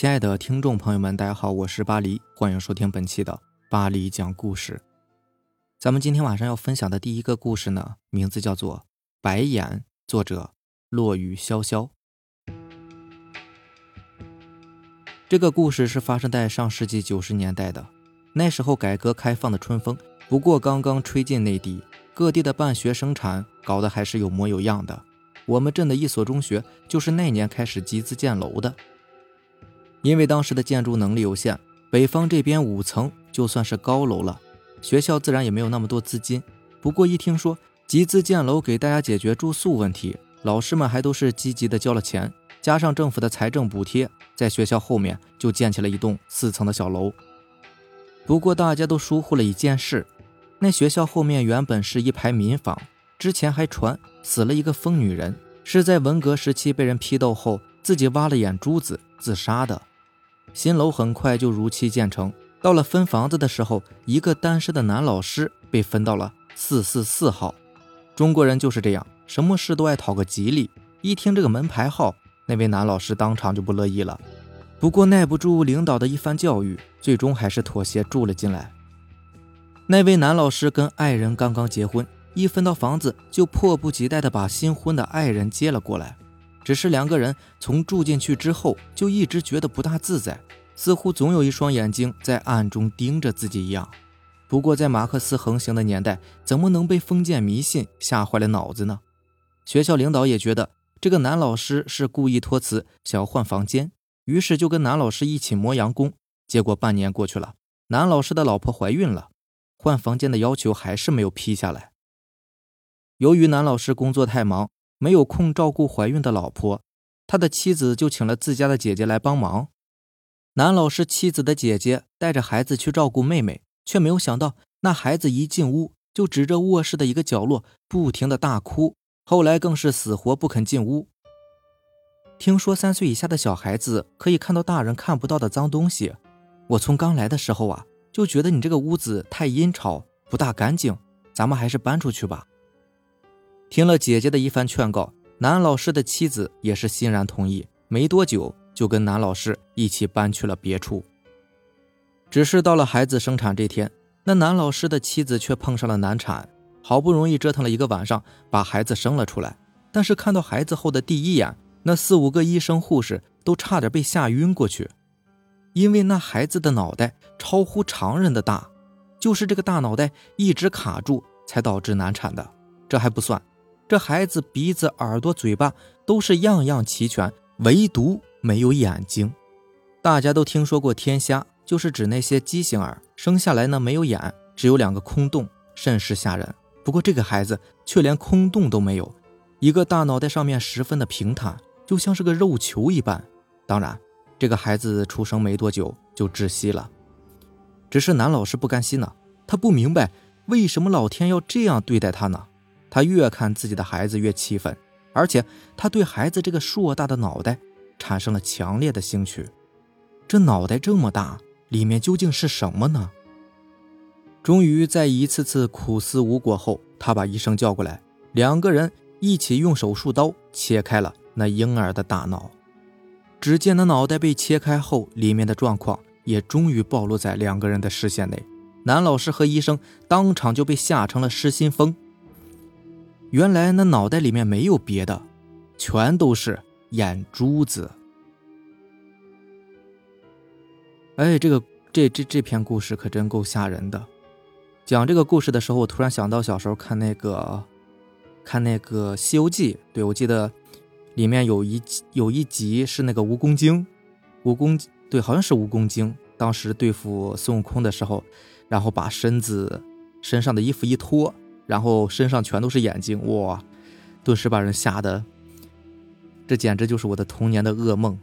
亲爱的听众朋友们，大家好，我是巴黎，欢迎收听本期的巴黎讲故事。咱们今天晚上要分享的第一个故事呢，名字叫做《白眼》，作者落雨潇潇。这个故事是发生在上世纪九十年代的，那时候改革开放的春风不过刚刚吹进内地，各地的办学生产搞得还是有模有样的。我们镇的一所中学就是那年开始集资建楼的。因为当时的建筑能力有限，北方这边五层就算是高楼了，学校自然也没有那么多资金。不过一听说集资建楼给大家解决住宿问题，老师们还都是积极的交了钱，加上政府的财政补贴，在学校后面就建起了一栋四层的小楼。不过大家都疏忽了一件事，那学校后面原本是一排民房，之前还传死了一个疯女人，是在文革时期被人批斗后自己挖了眼珠子自杀的。新楼很快就如期建成。到了分房子的时候，一个单身的男老师被分到了四四四号。中国人就是这样，什么事都爱讨个吉利。一听这个门牌号，那位男老师当场就不乐意了。不过耐不住领导的一番教育，最终还是妥协住了进来。那位男老师跟爱人刚刚结婚，一分到房子就迫不及待地把新婚的爱人接了过来。只是两个人从住进去之后，就一直觉得不大自在，似乎总有一双眼睛在暗中盯着自己一样。不过在马克思横行的年代，怎么能被封建迷信吓坏了脑子呢？学校领导也觉得这个男老师是故意托辞，想要换房间，于是就跟男老师一起磨洋工。结果半年过去了，男老师的老婆怀孕了，换房间的要求还是没有批下来。由于男老师工作太忙。没有空照顾怀孕的老婆，他的妻子就请了自家的姐姐来帮忙。男老师妻子的姐姐带着孩子去照顾妹妹，却没有想到那孩子一进屋就指着卧室的一个角落不停的大哭，后来更是死活不肯进屋。听说三岁以下的小孩子可以看到大人看不到的脏东西，我从刚来的时候啊就觉得你这个屋子太阴潮，不大干净，咱们还是搬出去吧。听了姐姐的一番劝告，男老师的妻子也是欣然同意。没多久，就跟男老师一起搬去了别处。只是到了孩子生产这天，那男老师的妻子却碰上了难产，好不容易折腾了一个晚上，把孩子生了出来。但是看到孩子后的第一眼，那四五个医生护士都差点被吓晕过去，因为那孩子的脑袋超乎常人的大，就是这个大脑袋一直卡住，才导致难产的。这还不算。这孩子鼻子、耳朵、嘴巴都是样样齐全，唯独没有眼睛。大家都听说过天瞎，就是指那些畸形儿生下来呢没有眼，只有两个空洞，甚是吓人。不过这个孩子却连空洞都没有，一个大脑袋上面十分的平坦，就像是个肉球一般。当然，这个孩子出生没多久就窒息了。只是男老师不甘心呢，他不明白为什么老天要这样对待他呢？他越看自己的孩子越气愤，而且他对孩子这个硕大的脑袋产生了强烈的兴趣。这脑袋这么大，里面究竟是什么呢？终于在一次次苦思无果后，他把医生叫过来，两个人一起用手术刀切开了那婴儿的大脑。只见那脑袋被切开后，里面的状况也终于暴露在两个人的视线内。男老师和医生当场就被吓成了失心疯。原来那脑袋里面没有别的，全都是眼珠子。哎，这个这这这篇故事可真够吓人的。讲这个故事的时候，我突然想到小时候看那个看那个《西游记》，对我记得里面有一有一集是那个蜈蚣精，蜈蚣对，好像是蜈蚣精，当时对付孙悟空的时候，然后把身子身上的衣服一脱。然后身上全都是眼睛，哇！顿时把人吓得，这简直就是我的童年的噩梦，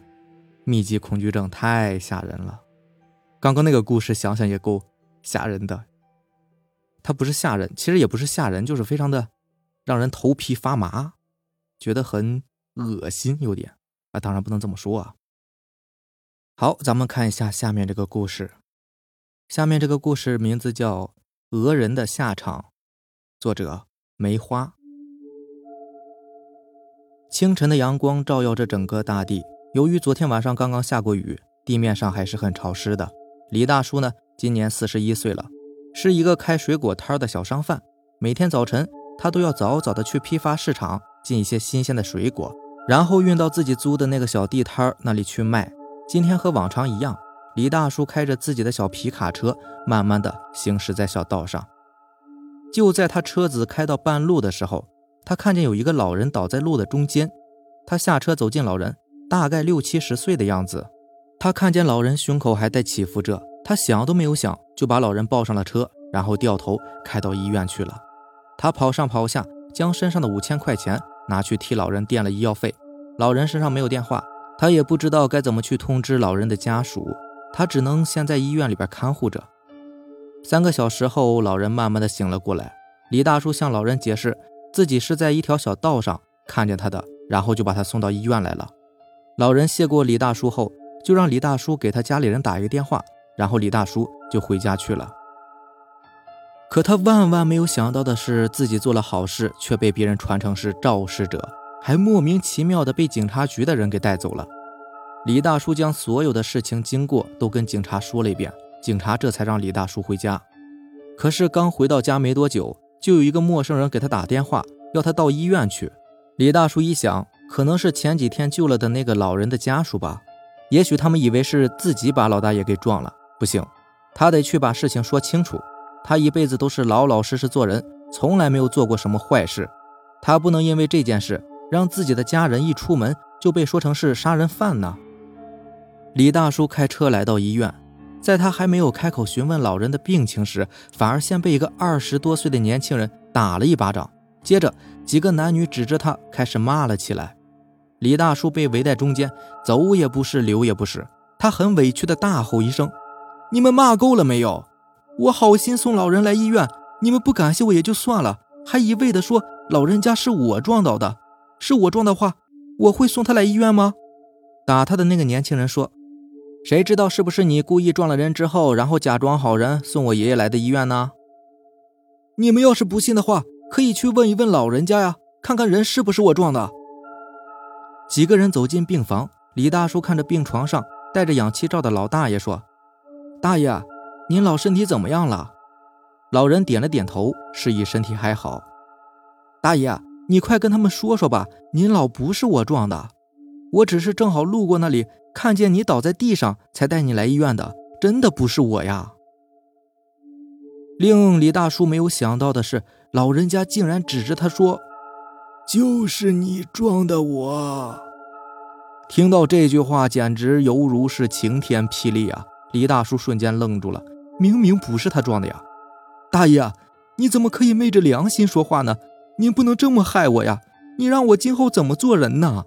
密集恐惧症太吓人了。刚刚那个故事想想也够吓人的，它不是吓人，其实也不是吓人，就是非常的让人头皮发麻，觉得很恶心，有点啊，当然不能这么说啊。好，咱们看一下下面这个故事，下面这个故事名字叫《讹人的下场》。作者梅花。清晨的阳光照耀着整个大地。由于昨天晚上刚刚下过雨，地面上还是很潮湿的。李大叔呢，今年四十一岁了，是一个开水果摊的小商贩。每天早晨，他都要早早的去批发市场进一些新鲜的水果，然后运到自己租的那个小地摊那里去卖。今天和往常一样，李大叔开着自己的小皮卡车，慢慢的行驶在小道上。就在他车子开到半路的时候，他看见有一个老人倒在路的中间。他下车走近老人，大概六七十岁的样子。他看见老人胸口还在起伏着，他想都没有想就把老人抱上了车，然后掉头开到医院去了。他跑上跑下，将身上的五千块钱拿去替老人垫了医药费。老人身上没有电话。他也不知道该怎么去通知老人的家属，他只能先在医院里边看护着。三个小时后，老人慢慢的醒了过来。李大叔向老人解释，自己是在一条小道上看见他的，然后就把他送到医院来了。老人谢过李大叔后，就让李大叔给他家里人打一个电话，然后李大叔就回家去了。可他万万没有想到的是，自己做了好事，却被别人传成是肇事者。还莫名其妙的被警察局的人给带走了。李大叔将所有的事情经过都跟警察说了一遍，警察这才让李大叔回家。可是刚回到家没多久，就有一个陌生人给他打电话，要他到医院去。李大叔一想，可能是前几天救了的那个老人的家属吧，也许他们以为是自己把老大爷给撞了。不行，他得去把事情说清楚。他一辈子都是老老实实做人，从来没有做过什么坏事，他不能因为这件事。让自己的家人一出门就被说成是杀人犯呢？李大叔开车来到医院，在他还没有开口询问老人的病情时，反而先被一个二十多岁的年轻人打了一巴掌，接着几个男女指着他开始骂了起来。李大叔被围在中间，走也不是，留也不是，他很委屈的大吼一声：“你们骂够了没有？我好心送老人来医院，你们不感谢我也就算了，还一味的说老人家是我撞倒的。”是我撞的话，我会送他来医院吗？打他的那个年轻人说：“谁知道是不是你故意撞了人之后，然后假装好人送我爷爷来的医院呢？”你们要是不信的话，可以去问一问老人家呀，看看人是不是我撞的。几个人走进病房，李大叔看着病床上戴着氧气罩的老大爷说：“大爷，您老身体怎么样了？”老人点了点头，示意身体还好。大爷。你快跟他们说说吧，您老不是我撞的，我只是正好路过那里，看见你倒在地上，才带你来医院的，真的不是我呀。令李大叔没有想到的是，老人家竟然指着他说：“就是你撞的我。”听到这句话，简直犹如是晴天霹雳啊！李大叔瞬间愣住了，明明不是他撞的呀！大爷，你怎么可以昧着良心说话呢？您不能这么害我呀！你让我今后怎么做人呢？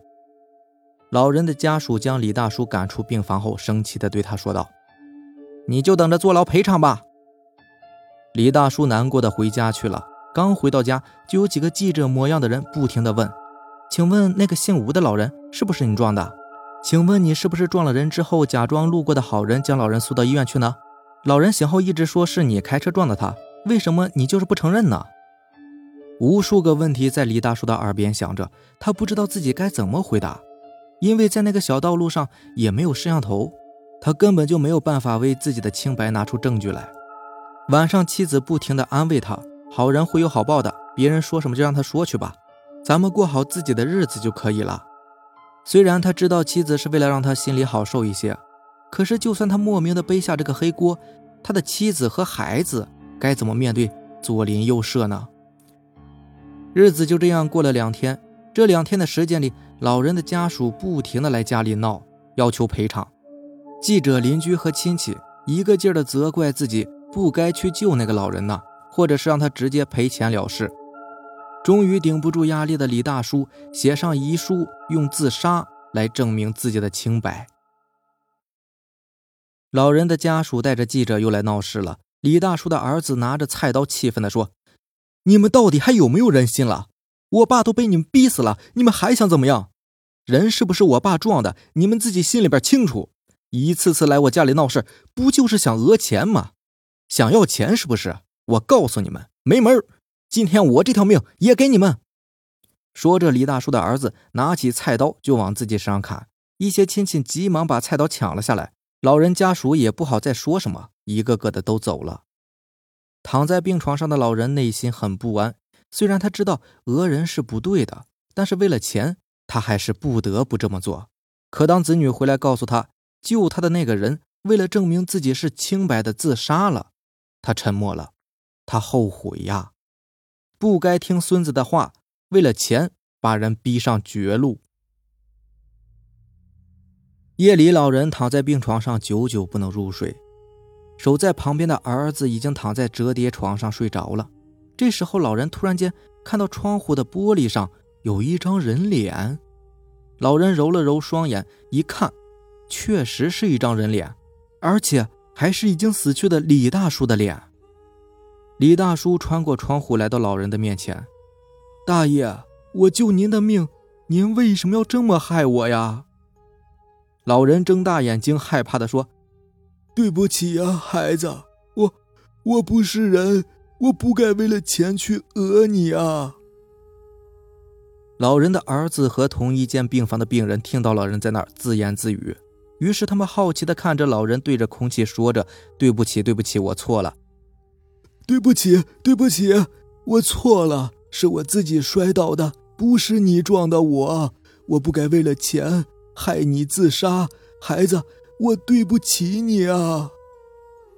老人的家属将李大叔赶出病房后，生气地对他说道：“你就等着坐牢赔偿吧。”李大叔难过的回家去了。刚回到家，就有几个记者模样的人不停地问：“请问那个姓吴的老人是不是你撞的？请问你是不是撞了人之后，假装路过的好人，将老人送到医院去呢？老人醒后一直说是你开车撞的他，为什么你就是不承认呢？”无数个问题在李大叔的耳边响着，他不知道自己该怎么回答，因为在那个小道路上也没有摄像头，他根本就没有办法为自己的清白拿出证据来。晚上，妻子不停地安慰他：“好人会有好报的，别人说什么就让他说去吧，咱们过好自己的日子就可以了。”虽然他知道妻子是为了让他心里好受一些，可是就算他莫名的背下这个黑锅，他的妻子和孩子该怎么面对左邻右舍呢？日子就这样过了两天，这两天的时间里，老人的家属不停的来家里闹，要求赔偿。记者、邻居和亲戚一个劲儿的责怪自己不该去救那个老人呢，或者是让他直接赔钱了事。终于顶不住压力的李大叔写上遗书，用自杀来证明自己的清白。老人的家属带着记者又来闹事了。李大叔的儿子拿着菜刀，气愤地说。你们到底还有没有人心了？我爸都被你们逼死了，你们还想怎么样？人是不是我爸撞的？你们自己心里边清楚。一次次来我家里闹事，不就是想讹钱吗？想要钱是不是？我告诉你们，没门今天我这条命也给你们。说着，李大叔的儿子拿起菜刀就往自己身上砍。一些亲戚急忙把菜刀抢了下来。老人家属也不好再说什么，一个个的都走了。躺在病床上的老人内心很不安，虽然他知道讹人是不对的，但是为了钱，他还是不得不这么做。可当子女回来告诉他，救他的那个人为了证明自己是清白的自杀了，他沉默了。他后悔呀，不该听孙子的话，为了钱把人逼上绝路。夜里，老人躺在病床上，久久不能入睡。守在旁边的儿子已经躺在折叠床上睡着了。这时候，老人突然间看到窗户的玻璃上有一张人脸。老人揉了揉双眼，一看，确实是一张人脸，而且还是已经死去的李大叔的脸。李大叔穿过窗户来到老人的面前：“大爷，我救您的命，您为什么要这么害我呀？”老人睁大眼睛，害怕的说：“对不起呀，孩子，我我不是人，我不该为了钱去讹你啊。”老人的儿子和同一间病房的病人听到老人在那儿自言自语，于是他们好奇的看着老人对着空气说着：“对不起，对不起，我错了，对不起，对不起，我错了，是我自己摔倒的，不是你撞的我，我不该为了钱。”害你自杀，孩子，我对不起你啊！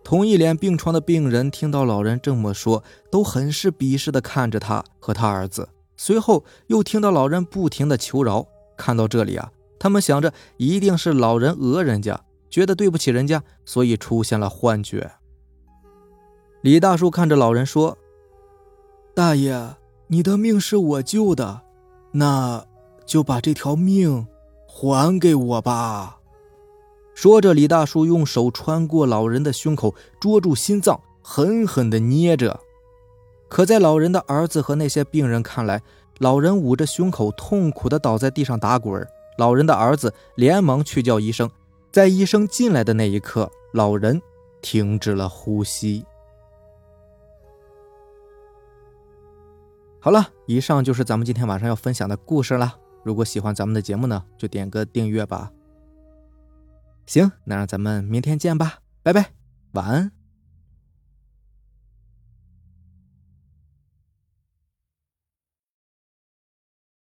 同一脸病床的病人听到老人这么说，都很是鄙视的看着他和他儿子。随后又听到老人不停的求饶。看到这里啊，他们想着一定是老人讹人家，觉得对不起人家，所以出现了幻觉。李大叔看着老人说：“大爷，你的命是我救的，那就把这条命。”还给我吧！说着，李大叔用手穿过老人的胸口，捉住心脏，狠狠地捏着。可在老人的儿子和那些病人看来，老人捂着胸口，痛苦地倒在地上打滚。老人的儿子连忙去叫医生，在医生进来的那一刻，老人停止了呼吸。好了，以上就是咱们今天晚上要分享的故事了。如果喜欢咱们的节目呢，就点个订阅吧。行，那咱们明天见吧，拜拜，晚安。